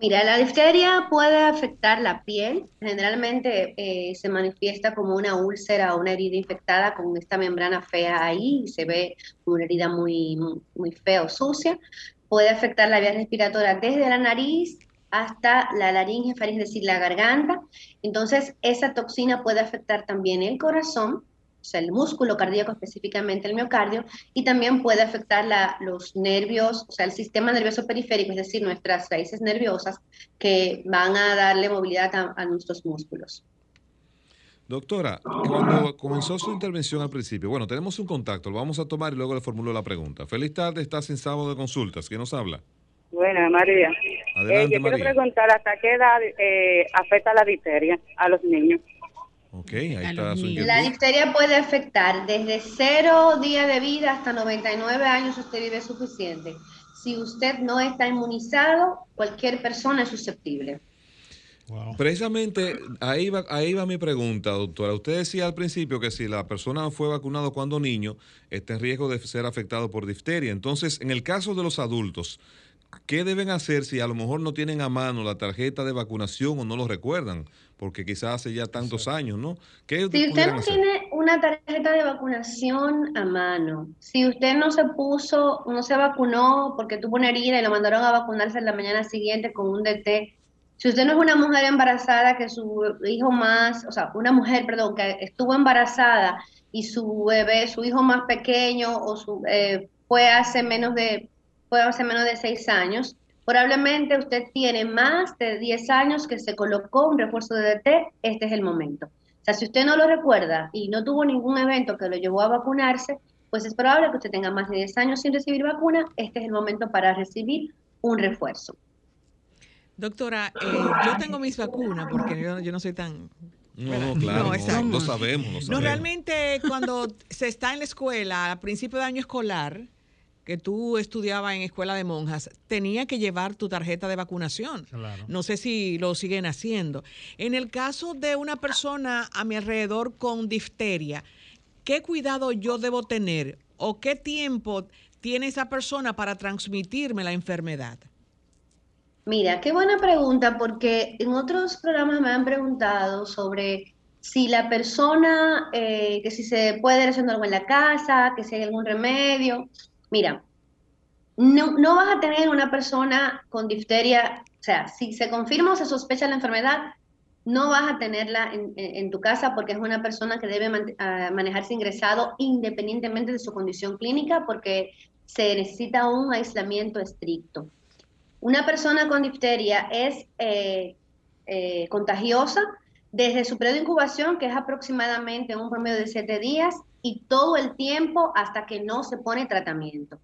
Mira, la difteria puede afectar la piel. Generalmente eh, se manifiesta como una úlcera o una herida infectada con esta membrana fea ahí y se ve una herida muy, muy fea o sucia. Puede afectar la vía respiratoria desde la nariz hasta la laringe, es decir, la garganta. Entonces, esa toxina puede afectar también el corazón o sea, el músculo cardíaco, específicamente el miocardio, y también puede afectar los nervios, o sea, el sistema nervioso periférico, es decir, nuestras raíces nerviosas, que van a darle movilidad a, nuestros músculos. Doctora, cuando comenzó su intervención al principio, bueno, tenemos un contacto, lo vamos a tomar y luego le formulo la pregunta. Feliz tarde, estás en sábado de consultas. ¿Quién nos habla? Bueno, María. Adelante, eh, yo quiero preguntar hasta qué edad eh, afecta la difteria a los niños. Ok, ahí está su La difteria puede afectar desde cero días de vida hasta 99 años usted vive suficiente. Si usted no está inmunizado, cualquier persona es susceptible. Precisamente ahí va, ahí va mi pregunta, doctora. Usted decía al principio que si la persona fue vacunado cuando niño, está en riesgo de ser afectado por difteria. Entonces, en el caso de los adultos, ¿qué deben hacer si a lo mejor no tienen a mano la tarjeta de vacunación o no lo recuerdan? porque quizás hace ya tantos años, ¿no? si usted no tiene una tarjeta de vacunación a mano, si usted no se puso, no se vacunó porque tuvo una herida y lo mandaron a vacunarse en la mañana siguiente con un DT, si usted no es una mujer embarazada que su hijo más, o sea, una mujer, perdón, que estuvo embarazada y su bebé, su hijo más pequeño o su, eh, fue hace menos de, fue hace menos de seis años, Probablemente usted tiene más de 10 años que se colocó un refuerzo de DT, este es el momento. O sea, si usted no lo recuerda y no tuvo ningún evento que lo llevó a vacunarse, pues es probable que usted tenga más de 10 años sin recibir vacuna, este es el momento para recibir un refuerzo. Doctora, eh, yo tengo mis vacunas porque yo, no soy tan no, no, claro, no, no, sabemos, no sabemos. No, realmente cuando se está en la escuela, a principio de año escolar, que tú estudiabas en escuela de monjas, tenía que llevar tu tarjeta de vacunación. No sé si lo siguen haciendo. En el caso de una persona a mi alrededor con difteria, ¿qué cuidado yo debo tener o qué tiempo tiene esa persona para transmitirme la enfermedad? Mira, qué buena pregunta, porque en otros programas me han preguntado sobre si la persona, eh, que si se puede hacer algo en la casa, que si hay algún remedio. Mira, no, vas a tener una persona con difteria, o sea, si se confirma o se sospecha la enfermedad, no vas a tenerla en, tu casa porque es una persona que debe ah, manejarse ingresado independientemente de su condición clínica porque se necesita un aislamiento estricto. Una persona con difteria es eh, eh, contagiosa desde su periodo de incubación, que es aproximadamente un promedio de siete días, y todo el tiempo hasta que no se pone tratamiento.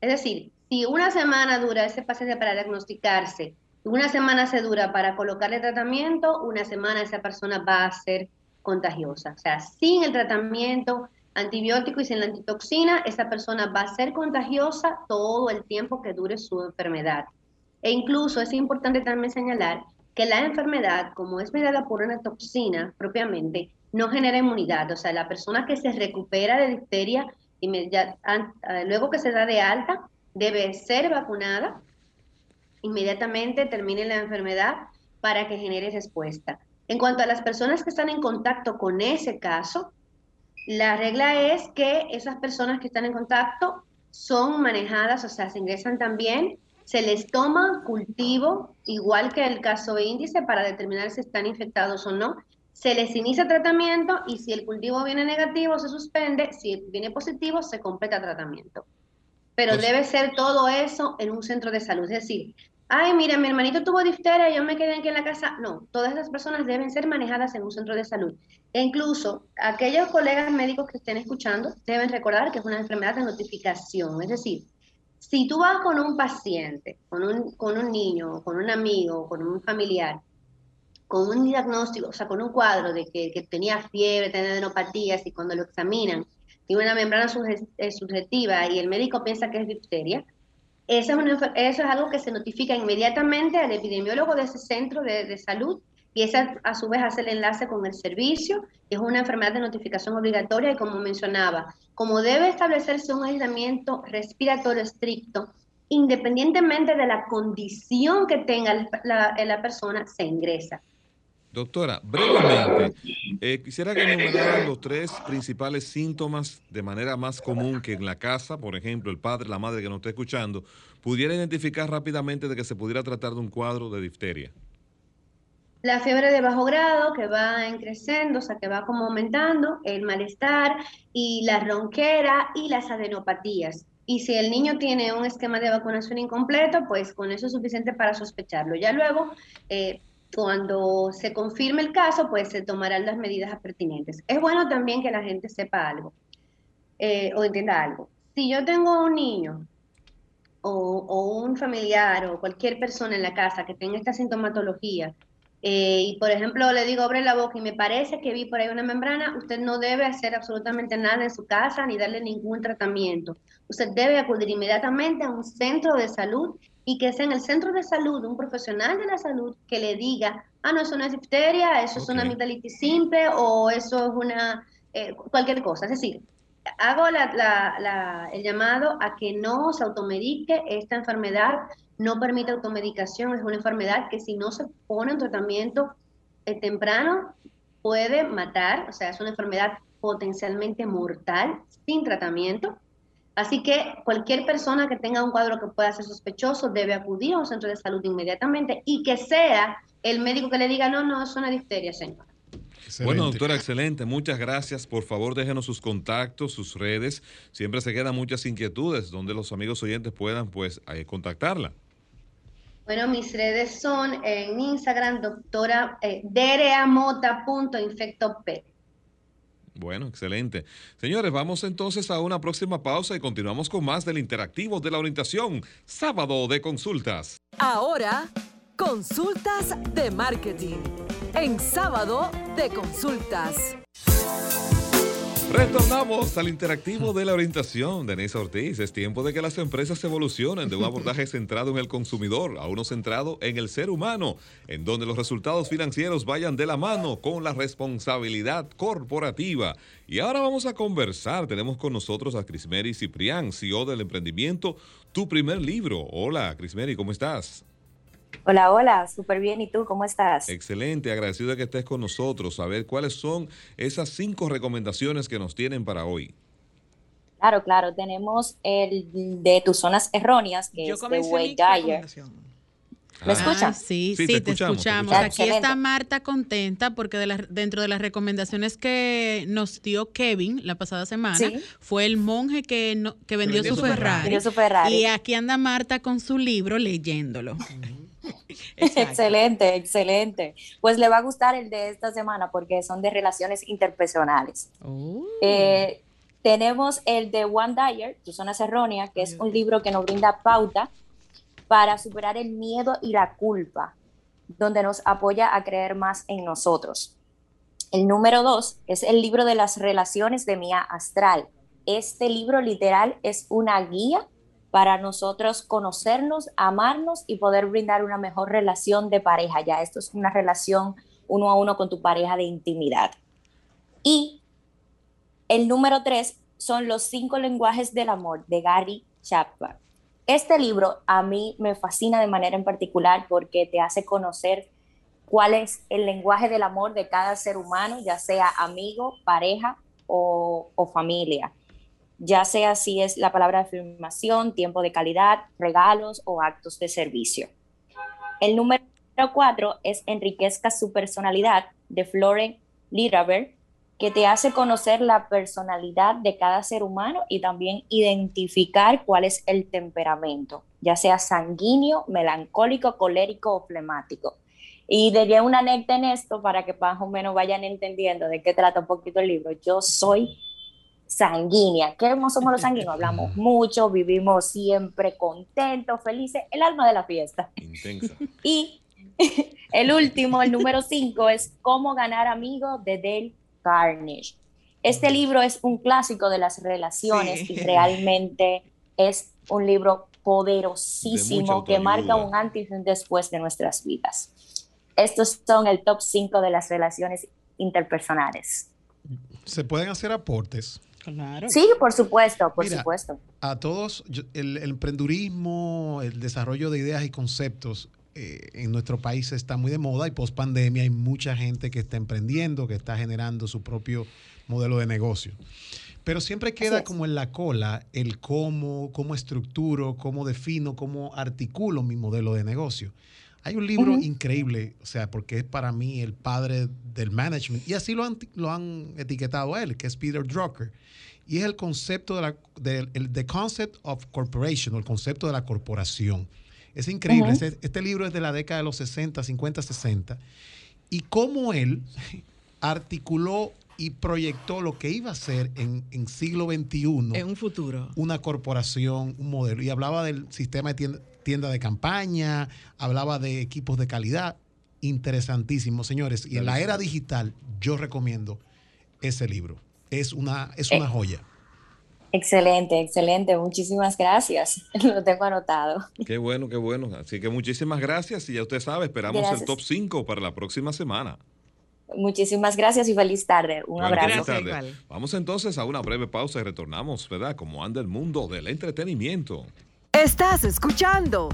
Es decir, si una semana dura ese paciente para diagnosticarse, una semana se dura para colocarle tratamiento, una semana esa persona va a ser contagiosa. O sea, sin el tratamiento antibiótico y sin la antitoxina, esa persona va a ser contagiosa todo el tiempo que dure su enfermedad. E incluso es importante también señalar que la enfermedad, como es mediada por una toxina propiamente, no genera inmunidad. O sea, la persona que se recupera de difteria, luego que se da de alta, debe ser vacunada inmediatamente termine la enfermedad para que genere respuesta. En cuanto a las personas que están en contacto con ese caso, la regla es que esas personas que están en contacto son manejadas, o sea, se ingresan también, se les toma cultivo, igual que el caso índice, para determinar si están infectados o no. Se les inicia tratamiento y si el cultivo viene negativo, se suspende. Si viene positivo, se completa tratamiento. Pero pues debe ser todo eso en un centro de salud. Es decir, ay, mira, mi hermanito tuvo difteria, yo me quedé aquí en la casa. No, todas esas personas deben ser manejadas en un centro de salud. E incluso aquellos colegas médicos que estén escuchando deben recordar que es una enfermedad de notificación. Es decir, si tú vas con un paciente, con un, con un niño, con un amigo, con un familiar, con un diagnóstico, o sea, con un cuadro de que, que tenía fiebre, tenía adenopatías y cuando lo examinan, tiene una membrana eh, subjetiva y el médico piensa que es difteria, eso es, algo que se notifica inmediatamente al epidemiólogo de ese centro de, salud y esa a su vez hace el enlace con el servicio. Es una enfermedad de notificación obligatoria y como mencionaba, como debe establecerse un aislamiento respiratorio estricto, independientemente de la condición que tenga la, persona, se ingresa. Doctora, brevemente, eh, quisiera que enumeraran los tres principales síntomas de manera más común que en la casa, por ejemplo, el padre, la madre que nos está escuchando, pudiera identificar rápidamente de que se pudiera tratar de un cuadro de difteria. La fiebre de bajo grado que va creciendo, o sea, que va como aumentando, el malestar y la ronquera y las adenopatías. Y si el niño tiene un esquema de vacunación incompleto, pues con eso es suficiente para sospecharlo. Ya luego, eh, cuando se confirme el caso, pues se tomarán las medidas pertinentes. Es bueno también que la gente sepa algo eh, o entienda algo. Si yo tengo un niño o, un familiar o cualquier persona en la casa que tenga esta sintomatología eh, y por ejemplo le digo abre la boca y me parece que vi por ahí una membrana, usted no debe hacer absolutamente nada en su casa ni darle ningún tratamiento. Usted debe acudir inmediatamente a un centro de salud y que sea en el centro de salud un profesional de la salud que le diga, ah, no, eso no es difteria, eso es una amigdalitis simple o eso es una, eh, cualquier cosa. Es decir, hago el llamado a que no se automedique esta enfermedad, no permite automedicación, es una enfermedad que si no se pone en tratamiento eh, temprano puede matar, o sea, es una enfermedad potencialmente mortal sin tratamiento Así que cualquier persona que tenga un cuadro que pueda ser sospechoso debe acudir a un centro de salud inmediatamente y que sea el médico que le diga, no, no, es una difteria, señor. Bueno, doctora, excelente. Muchas gracias. Por favor, déjenos sus contactos, sus redes. Siempre se quedan muchas inquietudes donde los amigos oyentes puedan pues contactarla. Bueno, mis redes son en Instagram, doctora eh, bueno, excelente. Señores, vamos entonces a una próxima pausa y continuamos con más del interactivo de la orientación, sábado de consultas. Ahora, consultas de marketing, en sábado de consultas. Retornamos al interactivo de la orientación, Denise Ortiz. Es tiempo de que las empresas evolucionen de un abordaje centrado en el consumidor a uno centrado en el ser humano, en donde los resultados financieros vayan de la mano con la responsabilidad corporativa. Y ahora vamos a conversar. Tenemos con nosotros a Crismeri Ciprián, CEO del emprendimiento Tu Primer Libro. Hola, Crismeri, ¿cómo estás? Hola, hola, súper bien. ¿Y tú cómo estás? Excelente, agradecido de que estés con nosotros. A ver, ¿cuáles son esas cinco recomendaciones que nos tienen para hoy? Claro, claro, tenemos el de tus zonas erróneas, que es de Wade Dyer. ¿Me escuchas? sí, sí, te, escuchamos. Aquí está Marta contenta porque dentro de las recomendaciones que nos dio Kevin la pasada semana fue el monje que, que vendió, su, Ferrari, su, Ferrari, Y aquí anda Marta con su libro leyéndolo. <laughs> Excelente, excelente. Pues le va a gustar el de esta semana porque son de relaciones interpersonales. Oh. Eh, tenemos el de One Dyer, Tu Zonas Erróneas, que es un libro que nos brinda pauta para superar el miedo y la culpa, donde nos apoya a creer más en nosotros. El número dos es el libro de las relaciones de Mía Astral. Este libro literal es una guía para nosotros conocernos, amarnos y poder brindar una mejor relación de pareja. Ya esto es una relación uno a uno con tu pareja de intimidad. Y el número tres son los cinco lenguajes del amor de Gary Chapman. Este libro a mí me fascina de manera en particular porque te hace conocer cuál es el lenguaje del amor de cada ser humano, ya sea amigo, pareja o, familia ya sea si es la palabra de afirmación, tiempo de calidad, regalos o actos de servicio. El número cuatro es Enriquezca su personalidad de Florence Liraber, que te hace conocer la personalidad de cada ser humano y también identificar cuál es el temperamento, ya sea sanguíneo, melancólico, colérico o flemático. Y diría una anécdota en esto para que más o menos vayan entendiendo de qué trata un poquito el libro. Yo soy sanguínea. ¿Qué somos los sanguíneos? Hablamos <laughs> mucho, vivimos siempre contentos, felices, el alma de la fiesta. Intensa. Y <laughs> el último, el número cinco, es Cómo ganar amigos de Dale Carnegie. Este libro es un clásico de las relaciones y realmente es un libro poderosísimo que marca un antes y un después de nuestras vidas. Estos son el top 5 de las relaciones interpersonales. Se pueden hacer aportes Sí, por supuesto, por supuesto. A todos, el, emprendurismo, el desarrollo de ideas y conceptos eh, en nuestro país está muy de moda y post pandemia hay mucha gente que está emprendiendo, que está generando su propio modelo de negocio. Pero siempre queda como en la cola el cómo, cómo estructuro, cómo defino, cómo articulo mi modelo de negocio. Hay un libro increíble, o sea, porque es para mí el padre del management, y así lo han, lo han etiquetado a él, que es Peter Drucker, y es el concepto de la, el, the concept of corporation, o el concepto de la corporación. Es increíble, este, este, libro es de la década de los 60, 50, 60, y cómo él articuló y proyectó lo que iba a ser en, en siglo XXI. En un futuro. Una corporación, un modelo. Y hablaba del sistema de tienda, tienda de campaña, hablaba de equipos de calidad. Interesantísimo, señores. Y en la era digital, yo recomiendo ese libro. Es una, es una eh, joya. Excelente, excelente. Muchísimas gracias. <laughs> Lo tengo anotado. Qué bueno, qué bueno. Así que muchísimas gracias. Y ya usted sabe, esperamos el top 5 para la próxima semana. Muchísimas gracias y feliz tarde. Un abrazo. Vamos entonces a una breve pausa y retornamos, ¿verdad? Como anda el mundo del entretenimiento. Estás escuchando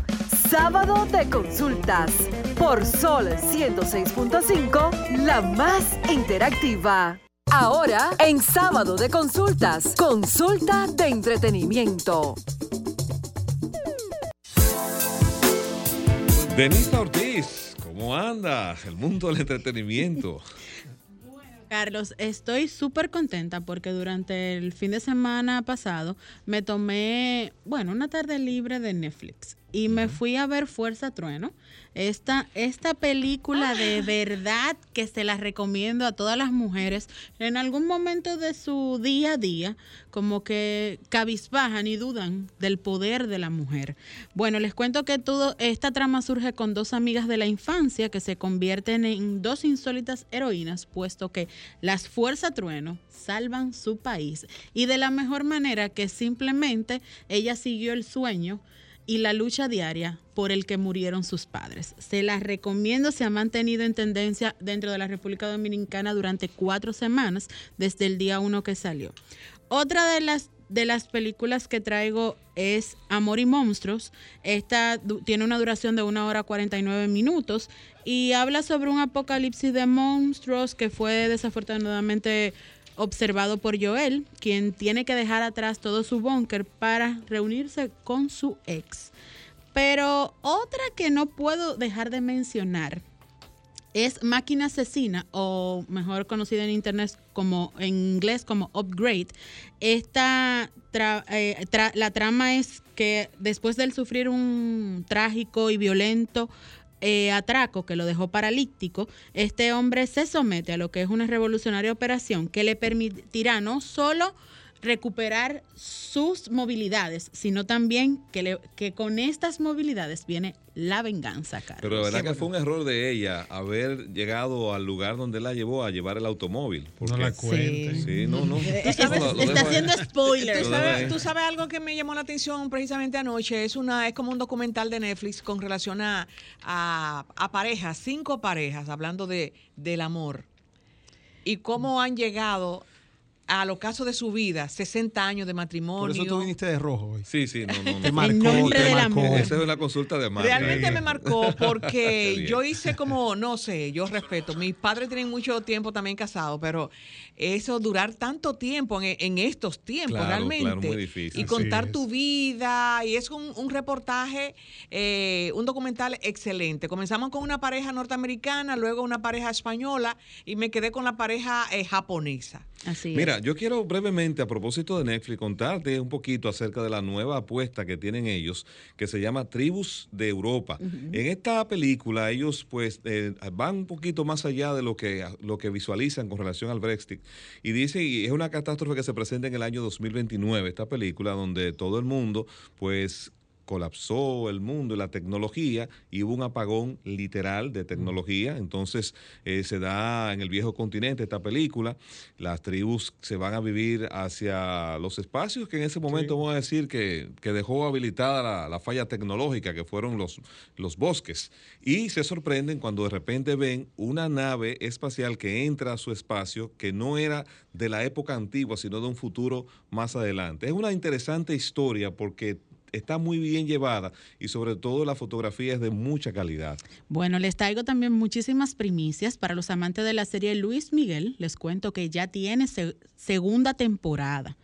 Sábado de Consultas por Sol 106.5, la más interactiva. Ahora, en Sábado de Consultas, consulta de entretenimiento. Denise Ortiz, ¿cómo andas? El mundo del entretenimiento. <laughs> Carlos, estoy súper contenta porque durante el fin de semana pasado me tomé, bueno, una tarde libre de Netflix y me fui a ver Fuerza Trueno. Esta, esta película de verdad que se la recomiendo a todas las mujeres en algún momento de su día a día, como que cabizbajan y dudan del poder de la mujer. Bueno, les cuento que todo esta trama surge con dos amigas de la infancia que se convierten en dos insólitas heroínas, puesto que las Fuerza Trueno salvan su país y de la mejor manera que simplemente ella siguió el sueño y la lucha diaria por el que murieron sus padres. Se las recomiendo, se ha mantenido en tendencia dentro de la República Dominicana durante cuatro semanas, desde el día uno que salió. Otra de las, de las películas que traigo es Amor y Monstruos. Esta tiene una duración de una hora 49 minutos y habla sobre un apocalipsis de monstruos que fue desafortunadamente observado por Joel, quien tiene que dejar atrás todo su búnker para reunirse con su ex. Pero otra que no puedo dejar de mencionar es Máquina Asesina, o mejor conocida en internet como en inglés como Upgrade. Esta eh, la trama es que después de sufrir un trágico y violento eh, atraco que lo dejó paralítico, este hombre se somete a lo que es una revolucionaria operación que le permitirá no solo recuperar sus movilidades, sino también que, le- que con estas movilidades viene la venganza, Carlos. Pero la verdad que fue un error de ella haber llegado al lugar donde la llevó a llevar el automóvil. No la cuente. Sí, no, no. Eh, Tú sabes, Lo- lo está ahí. haciendo spoilers. ¿Tú Lo dejo ahí. sabes, tú sabes algo que me llamó la atención precisamente anoche? Es una es como un documental de Netflix con relación a, a, a parejas, cinco parejas, hablando de, del amor. Y cómo han llegado al ocaso de su vida, 60 años de matrimonio. Por eso tú viniste de rojo hoy. Sí, sí, no, no. <laughs> Te no. marcó, En nombre te del marcó. amor. Esa es la consulta de Marta. Realmente me marcó <laughs> porque yo hice como, no sé, yo respeto, mis padres tienen mucho tiempo también casados, pero eso durar tanto tiempo en, en estos tiempos Claro, realmente claro, muy difícil. y contar tu vida y es un, un reportaje, eh, un documental excelente. Comenzamos con una pareja norteamericana, luego una pareja española y me quedé con la pareja eh, japonesa. Así Mira, yo quiero brevemente, a propósito de Netflix, contarte un poquito acerca de la nueva apuesta que tienen ellos, que se llama Tribus de Europa. En esta película, ellos pues eh, van un poquito más allá de lo que, lo que visualizan con relación al Brexit. Y dicen, y es una catástrofe que se presenta en el año 2029, esta película, donde todo el mundo pues colapsó el mundo y la tecnología y hubo un apagón literal de tecnología. Entonces eh, se da en el viejo continente esta película. Las tribus se van a vivir hacia los espacios que en ese momento vamos a decir que, que dejó habilitada la, la falla tecnológica, que fueron los, los bosques. Y se sorprenden cuando de repente ven una nave espacial que entra a su espacio que no era de la época antigua, sino de un futuro más adelante. Es una interesante historia porque está muy bien llevada y sobre todo la fotografía es de mucha calidad. Bueno, les traigo también muchísimas primicias para los amantes de la serie Luis Miguel. Les cuento que ya tiene se- segunda temporada,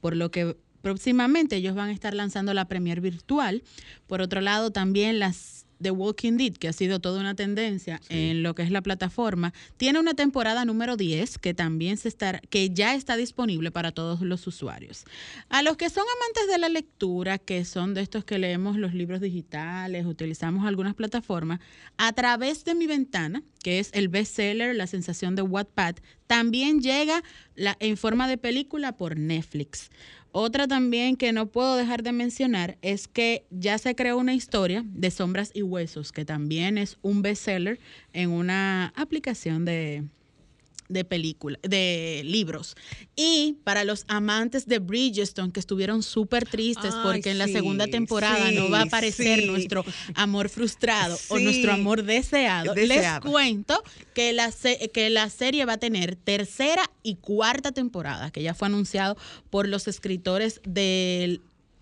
por lo que próximamente ellos van a estar lanzando la premier virtual. Por otro lado, también las The Walking Dead, que ha sido toda una tendencia en lo que es la plataforma, tiene una temporada número 10 que también se está, que ya está disponible para todos los usuarios. A los que son amantes de la lectura, que son de estos que leemos los libros digitales, utilizamos algunas plataformas, a través de mi ventana, que es el bestseller La sensación de Wattpad, también llega la, en forma de película por Netflix. Otra también que no puedo dejar de mencionar es que ya se creó una historia de Sombras y Huesos, que también es un bestseller en una aplicación de, de película, de libros. Y para los amantes de Bridgestone que estuvieron súper tristes Ay, porque en la segunda temporada sí, no va a aparecer sí. nuestro amor frustrado o nuestro amor deseado, Deseado. les cuento que la, que la serie va a tener tercera y cuarta temporada, que ya fue anunciado por los escritores del,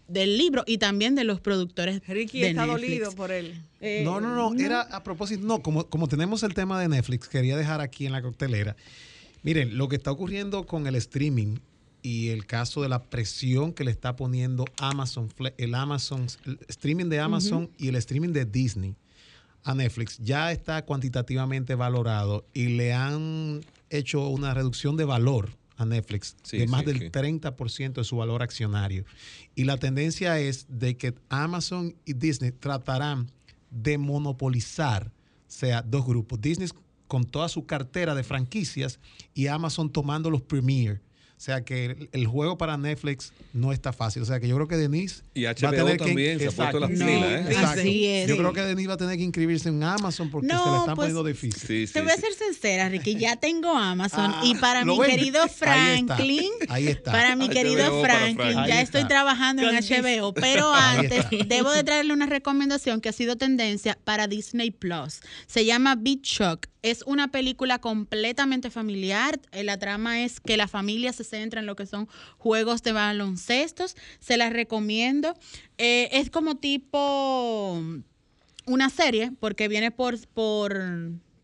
del libro y también de los productores Ricky de está Netflix. dolido por él. Eh, No, no, no, era a propósito, no, como, como tenemos el tema de Netflix, quería dejar aquí en la coctelera. Miren, lo que está ocurriendo con el streaming y el caso de la presión que le está poniendo Amazon, el Amazon, el streaming de Amazon y el streaming de Disney a Netflix ya está cuantitativamente valorado y le han hecho una reducción de valor a Netflix Sí, de más sí, del sí. 30% de su valor accionario. Y la tendencia es de que Amazon y Disney tratarán de monopolizar, sea, dos grupos. Disney con toda su cartera de franquicias y Amazon tomando los premier. O sea que el, el juego para Netflix no está fácil. O sea que yo creo que Denise Y va a HBO tener que- también se ha puesto las Exacto. pilas, ¿eh? Exacto. Así es. Yo creo que Denise va a tener que inscribirse en Amazon porque No, se le están pues, poniendo difícil. Sí, Te voy a ser sincera, Ricky, ya tengo Amazon Ah, y para ¿lo mi ven? querido Ahí está, Franklin, ahí está. para mi HBO querido Franklin, Franklin. ya estoy está. trabajando en HBO, pero <laughs> antes está. debo de traerle una recomendación que ha sido tendencia para Disney Plus. Se llama Beat Shock. Es una película completamente familiar. Eh, La trama es que la familia se centra en lo que son juegos de baloncestos. Se las recomiendo. Eh, es como tipo una serie porque viene por, por,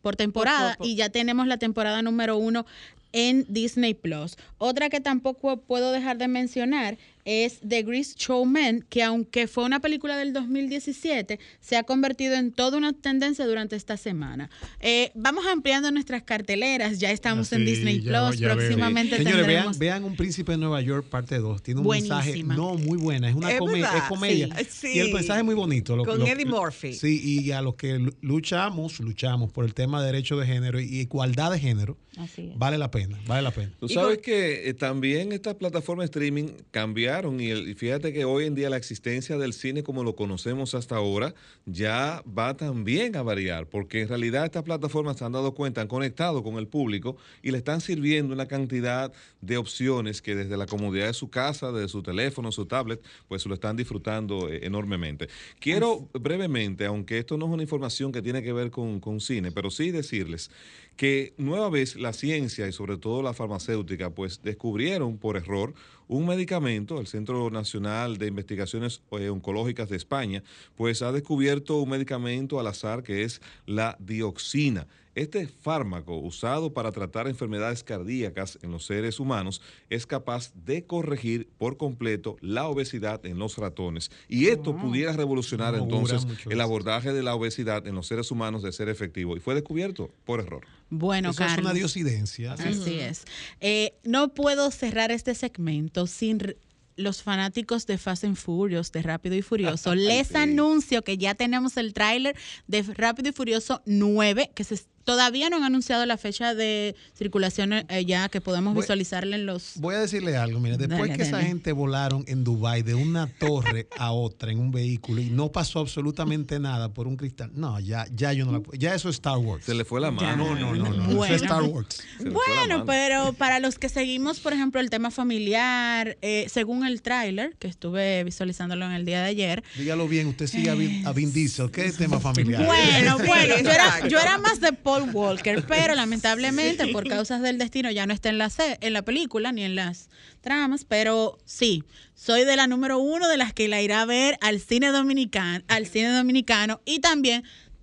por temporada y ya tenemos la temporada número uno en Disney Plus. Otra que tampoco puedo dejar de mencionar es The Grease Showman, que aunque fue una película del 2017, se ha convertido en toda una tendencia durante esta semana. Eh, vamos ampliando nuestras carteleras, ya estamos en Sí, Disney ya- Plus, ya próximamente Señores, vean, tendremos... vean Un Príncipe de Nueva York, parte 2. Tiene un mensaje no muy buena. Es una Es come- es comedia. sí, Y el sí. mensaje es muy bonito. lo- Con lo- Eddie Murphy. Sí, y a los que lu- luchamos, luchamos por el tema de derecho de género y igualdad de género, Así es. vale la pena, vale la pena. Tú sabes que eh, también estas plataformas de streaming cambiaron y, el- y fíjate que hoy en día la existencia del cine como lo conocemos hasta ahora ya va también a variar, porque en realidad estas plataformas se han dado cuenta, han conectado con el público y le están sirviendo una cantidad de opciones que desde la comodidad de su casa, desde su teléfono, su tablet, pues lo están disfrutando eh, enormemente. Quiero brevemente, aunque esto no es una información que tiene que ver con, con cine, pero sí decirles que nueva vez la ciencia y sobre todo la farmacéutica pues descubrieron por error un medicamento, el Centro Nacional de Investigaciones eh, Oncológicas de España, pues ha descubierto un medicamento al azar que es la dioxina. Este fármaco usado para tratar enfermedades cardíacas en los seres humanos es capaz de corregir por completo la obesidad en los ratones. Y esto pudiera revolucionar No entonces el abordaje de la obesidad en los seres humanos de ser efectivo. Y fue descubierto por error. Bueno, Eso es Carlos. una diosidencia. Así es. Eh, no puedo cerrar este segmento sin los fanáticos de Fast and Furious, de Rápido y Furioso. <laughs> Les Sí. anuncio que ya tenemos el tráiler de Rápido y Furioso 9, que se, todavía no han anunciado la fecha de circulación eh, ya, que podemos Voy- visualizarla en los... Voy a decirle algo, mire, después Dale, que esa gente volaron en Dubai de una torre a otra en un vehículo y no pasó absolutamente nada por un cristal, no, ya, ya yo no la puedo- ya eso es Star Wars. Se le fue la mano. No, no, no, no, Bueno. eso es Star Wars. Bueno, pero para los que seguimos, por ejemplo, el tema familiar, eh, según el tráiler, que estuve visualizándolo en el día de ayer, Dígalo bien, usted sigue a Vin, a Vin Diesel, ¿qué es tema familiar? Bueno, bueno, yo era, exacto. yo era más de Paul Walker, pero <laughs> lamentablemente por causas del destino ya no está en la, en la película ni en las tramas, pero sí, soy de la número uno de las que la irá a ver al cine dominicano, al cine dominicano y también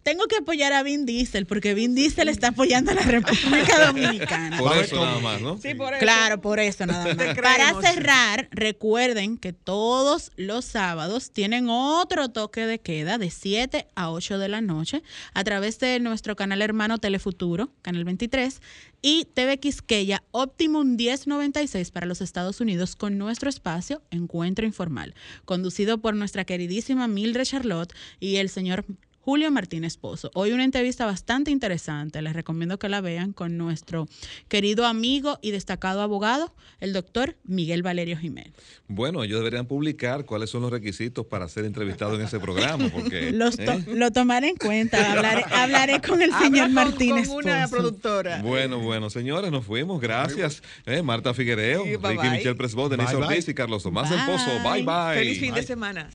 tengo que apoyar a Vin Diesel porque Vin Diesel está apoyando a la República <laughs> Dominicana. Por eso nada más, ¿no? Sí, por eso. Claro, por eso nada más. Para cerrar, recuerden que todos los sábados tienen otro toque de queda de 7 a 8 de la noche a través de nuestro canal hermano Telefuturo, Canal 23, y TV Quisqueya Optimum 1096 para los Estados Unidos con nuestro espacio Encuentro Informal, conducido por nuestra queridísima Mildred Charlotte y el señor Julio Martínez Pozo. Hoy una entrevista bastante interesante, les recomiendo que la vean con nuestro querido amigo y destacado abogado, el doctor Miguel Valerio Jiménez. Bueno, ellos deberían publicar cuáles son los requisitos para ser entrevistado en ese programa, porque <laughs> Los to- ¿eh? Lo tomaré en cuenta, hablaré, <laughs> hablaré con el señor con- Martínez con una Pozo. productora. Bueno, bueno, señores, nos fuimos. Gracias. Eh, Marta Figuereo, Sí, bye, Ricky bye. Michelle Presbot, Denise Bye, bye. Ortiz y Carlos Tomás del Pozo. Bye, bye. Feliz fin de semana.